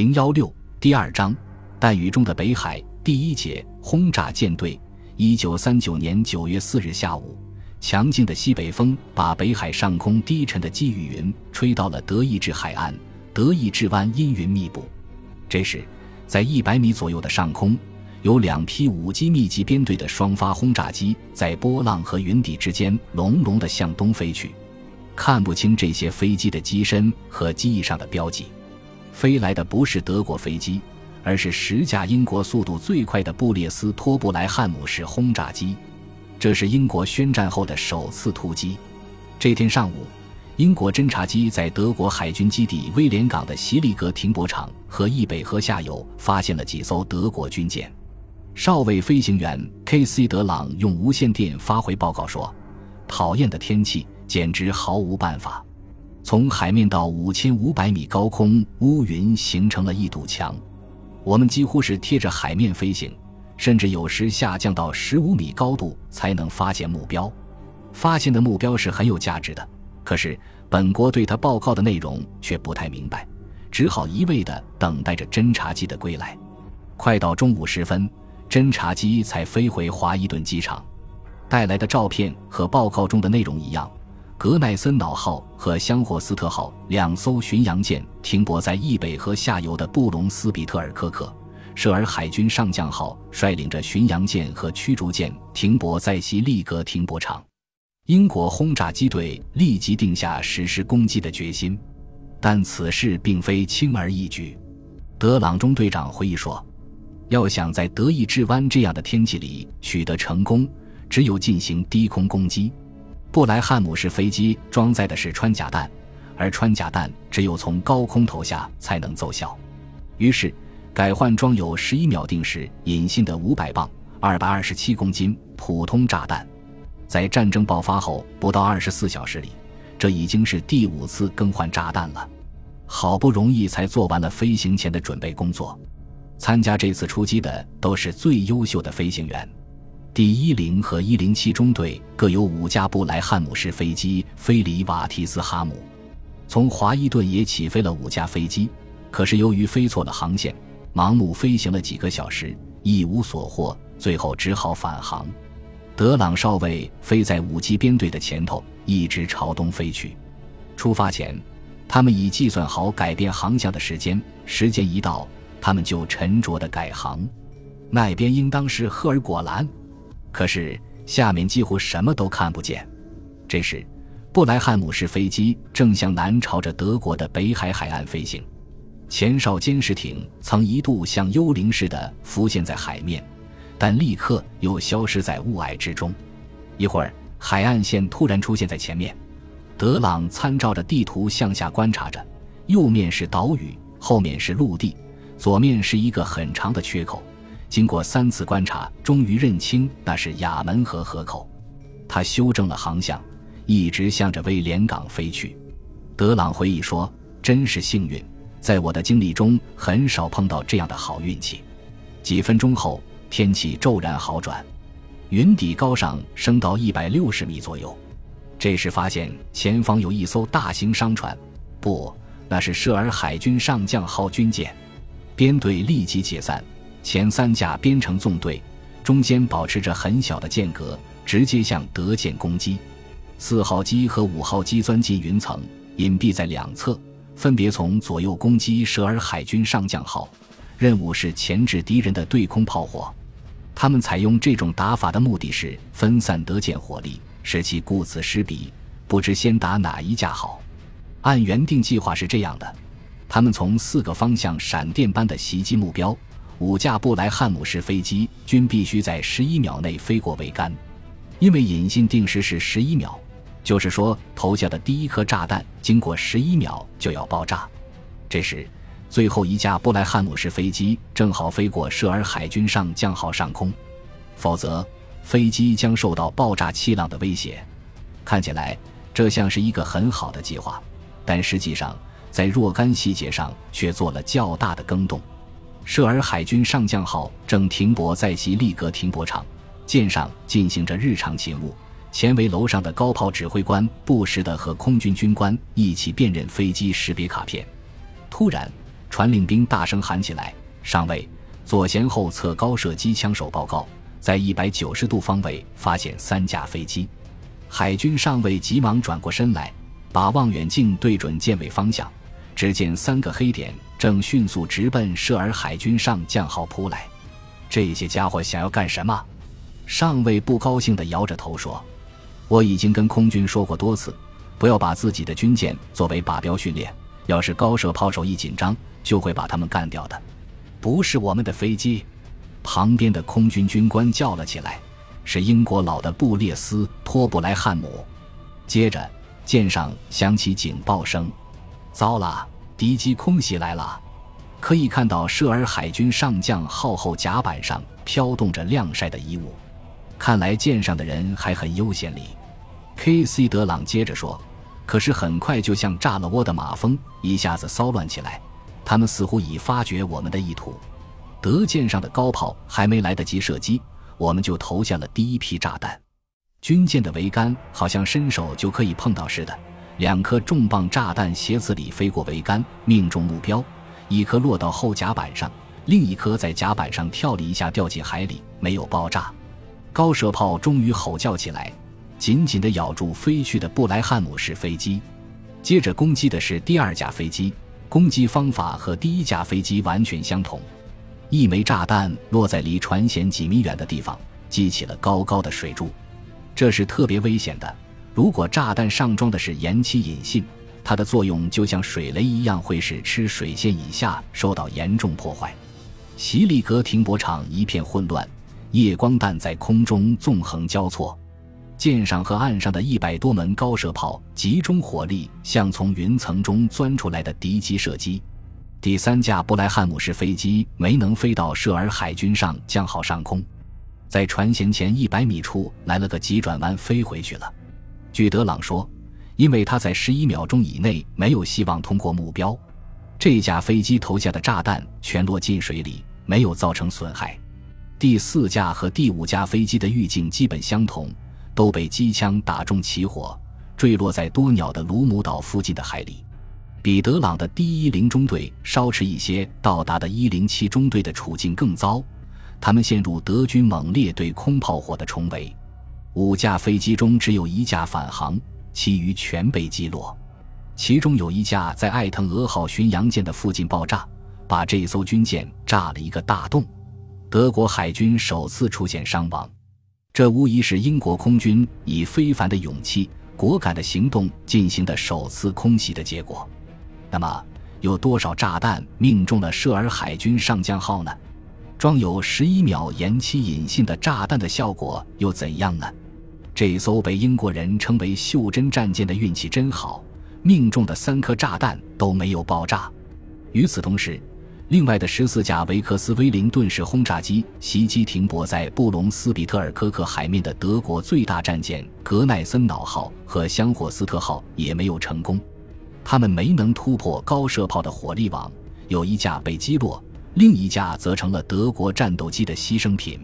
零幺六第二章，弹雨中的北海第一节轰炸舰队。一九三九年九月四日下午，强劲的西北风把北海上空低沉的积雨云吹到了德意志海岸，德意志湾阴云密布。这时，在一百米左右的上空，有两批五机密集编队的双发轰炸机在波浪和云底之间隆隆地向东飞去，看不清这些飞机的机身和机翼上的标记。飞来的不是德国飞机，而是十架英国速度最快的布列斯托布莱汉姆式轰炸机。这是英国宣战后的首次突击。这天上午，英国侦察机在德国海军基地威廉港的席利格停泊场和易北河下游发现了几艘德国军舰。少尉飞行员 K.C. 德朗用无线电发回报告说：“讨厌的天气，简直毫无办法。”从海面到五千五百米高空，乌云形成了一堵墙。我们几乎是贴着海面飞行，甚至有时下降到十五米高度才能发现目标。发现的目标是很有价值的，可是本国对他报告的内容却不太明白，只好一味地等待着侦察机的归来。快到中午时分，侦察机才飞回华伊顿机场，带来的照片和报告中的内容一样。格奈森瑙号和香霍斯特号两艘巡洋舰停泊在易北河下游的布隆斯比特尔科克，舍尔海军上将号率领着巡洋舰和驱逐舰停泊在西利格停泊场。英国轰炸机队立即定下实施攻击的决心，但此事并非轻而易举。德朗中队长回忆说：“要想在德意志湾这样的天气里取得成功，只有进行低空攻击。”布莱汉姆式飞机装载的是穿甲弹，而穿甲弹只有从高空投下才能奏效。于是，改换装有十一秒定时引信的五百磅（二百二十七公斤）普通炸弹。在战争爆发后不到二十四小时里，这已经是第五次更换炸弹了。好不容易才做完了飞行前的准备工作。参加这次出击的都是最优秀的飞行员。第一零和一零七中队各有五架布莱汉姆式飞机飞离瓦提斯哈姆，从华伊顿也起飞了五架飞机，可是由于飞错了航线，盲目飞行了几个小时，一无所获，最后只好返航。德朗少尉飞在五机编队的前头，一直朝东飞去。出发前，他们已计算好改变航向的时间，时间一到，他们就沉着地改航。那边应当是赫尔果兰。可是下面几乎什么都看不见。这时，布莱汉姆式飞机正向南朝着德国的北海海岸飞行。前哨监视艇曾一度像幽灵似的浮现在海面，但立刻又消失在雾霭之中。一会儿，海岸线突然出现在前面。德朗参照着地图向下观察着，右面是岛屿，后面是陆地，左面是一个很长的缺口。经过三次观察，终于认清那是亚门河河口。他修正了航向，一直向着威廉港飞去。德朗回忆说：“真是幸运，在我的经历中很少碰到这样的好运气。”几分钟后，天气骤然好转，云底高上升到一百六十米左右。这时发现前方有一艘大型商船，不，那是舍尔海军上将号军舰。编队立即解散。前三架编成纵队，中间保持着很小的间隔，直接向德舰攻击。四号机和五号机钻进云层，隐蔽在两侧，分别从左右攻击舍尔海军上将号。任务是钳制敌人的对空炮火。他们采用这种打法的目的是分散德舰火力，使其顾此失彼，不知先打哪一架好。按原定计划是这样的：他们从四个方向闪电般的袭击目标。五架布莱汉姆式飞机均必须在十一秒内飞过桅杆，因为引信定时是十一秒，就是说投下的第一颗炸弹经过十一秒就要爆炸。这时，最后一架布莱汉姆式飞机正好飞过舍尔海军上将号上空，否则飞机将受到爆炸气浪的威胁。看起来这像是一个很好的计划，但实际上在若干细节上却做了较大的更动。舍尔海军上将号正停泊在西利格停泊场，舰上进行着日常勤务。前围楼上的高炮指挥官不时地和空军军官一起辨认飞机识别卡片。突然，传令兵大声喊起来：“上尉，左舷后侧高射机枪手报告，在一百九十度方位发现三架飞机。”海军上尉急忙转过身来，把望远镜对准舰尾方向，只见三个黑点正迅速直奔舍尔海军上将号扑来。这些家伙想要干什么？上尉不高兴地摇着头说：“我已经跟空军说过多次，不要把自己的军舰作为靶标训练。要是高射炮手一紧张，就会把他们干掉的。不是我们的飞机。”旁边的空军军官叫了起来：“是英国佬的布列斯托布莱汉姆。”接着，舰上响起警报声：“糟了，敌机空袭来了！”可以看到舍尔海军上将号后甲板上飘动着晾晒的衣物。看来舰上的人还很悠闲哩，K.C. 德朗接着说：“可是很快就像炸了窝的马蜂，一下子骚乱起来。他们似乎已发觉我们的意图。德舰上的高炮还没来得及射击，我们就投下了第一批炸弹。军舰的桅杆好像伸手就可以碰到似的，两颗重磅炸弹斜刺里飞过桅杆，命中目标。一颗落到后甲板上，另一颗在甲板上跳了一下，掉进海里，没有爆炸。”高射炮终于吼叫起来，紧紧地咬住飞去的布莱汉姆式飞机。接着攻击的是第二架飞机，攻击方法和第一架飞机完全相同。一枚炸弹落在离船舷几米远的地方，激起了高高的水柱，这是特别危险的。如果炸弹上装的是延期引信，它的作用就像水雷一样，会使吃水线以下受到严重破坏。席利格停泊场一片混乱。夜光弹在空中纵横交错，舰上和岸上的一百多门高射炮集中火力向从云层中钻出来的敌机射击。第三架布莱汉姆式飞机没能飞到舍尔海军上将号上空，在船舷前一百米处来了个急转弯飞回去了。据德朗说，因为他在十一秒钟以内没有希望通过目标，这架飞机投下的炸弹全落进水里，没有造成损害。第四架和第五架飞机的预警基本相同，都被机枪打中起火，坠落在多鸟的鲁姆岛附近的海里。彼得朗的第一零中队稍迟一些到达的一零七中队的处境更糟，他们陷入德军猛烈对空炮火的重围。五架飞机中只有一架返航，其余全被击落。其中有一架在艾腾俄号巡洋舰的附近爆炸，把这艘军舰炸了一个大洞。德国海军首次出现伤亡，这无疑是英国空军以非凡的勇气、果敢的行动进行的首次空袭的结果。那么，有多少炸弹命中了舍尔海军上将号呢？装有十一秒延期引信的炸弹的效果又怎样呢？这艘被英国人称为“袖珍战舰”的运气真好，命中的三颗炸弹都没有爆炸。与此同时，另外的十四架维克斯威灵顿式轰炸机袭击停泊在布隆斯比特尔科克海面的德国最大战舰格奈森瑙号和香霍斯特号也没有成功，他们没能突破高射炮的火力网，有一架被击落，另一架则成了德国战斗机的牺牲品。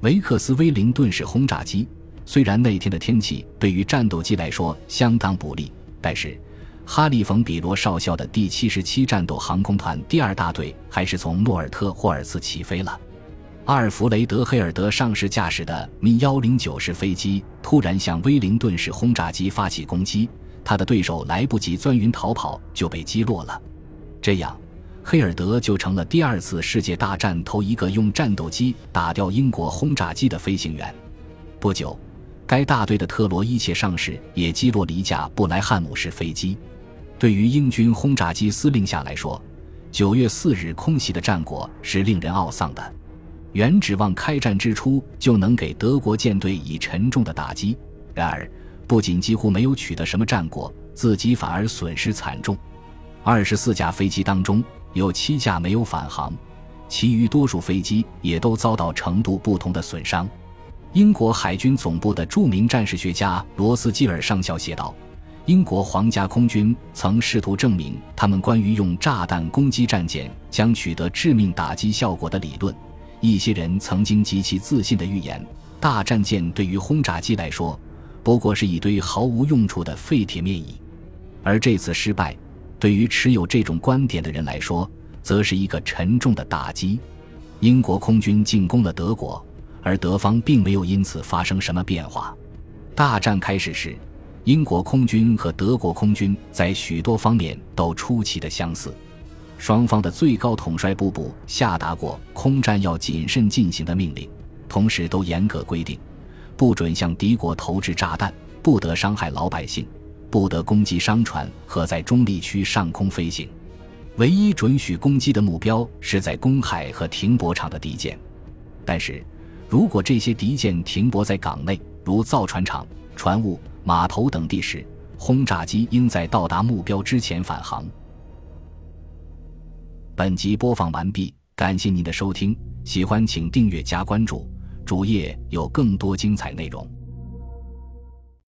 维克斯威灵顿式轰炸机虽然那天的天气对于战斗机来说相当不利，但是。哈利·冯·比罗少校的第七十七战斗航空团第二大队还是从诺尔特霍尔茨起飞了。阿尔弗雷德·黑尔德上士驾驶的米幺零九式飞机突然向威灵顿式轰炸机发起攻击，他的对手来不及钻云逃跑就被击落了。这样，黑尔德就成了第二次世界大战头一个用战斗机打掉英国轰炸机的飞行员。不久，该大队的特罗伊切上士也击落了一架布莱汉姆式飞机。对于英军轰炸机司令下来说，九月四日空袭的战果是令人懊丧的。原指望开战之初就能给德国舰队以沉重的打击，然而不仅几乎没有取得什么战果，自己反而损失惨重。二十四架飞机当中有七架没有返航，其余多数飞机也都遭到程度不同的损伤。英国海军总部的著名战士学家罗斯基尔上校写道。英国皇家空军曾试图证明他们关于用炸弹攻击战舰将取得致命打击效果的理论。一些人曾经极其自信地预言，大战舰对于轰炸机来说不过是一堆毫无用处的废铁面蚁。而这次失败，对于持有这种观点的人来说，则是一个沉重的打击。英国空军进攻了德国，而德方并没有因此发生什么变化。大战开始时，英国空军和德国空军在许多方面都出奇的相似。双方的最高统帅部部下达过空战要谨慎进行的命令，同时都严格规定，不准向敌国投掷炸弹，不得伤害老百姓，不得攻击商船和在中立区上空飞行。唯一准许攻击的目标是在公海和停泊场的敌舰。但是，如果这些敌舰停泊在港内，如造船厂、船坞、码头等地时，轰炸机应在到达目标之前返航。本集播放完毕，感谢您的收听，喜欢请订阅加关注，主页有更多精彩内容。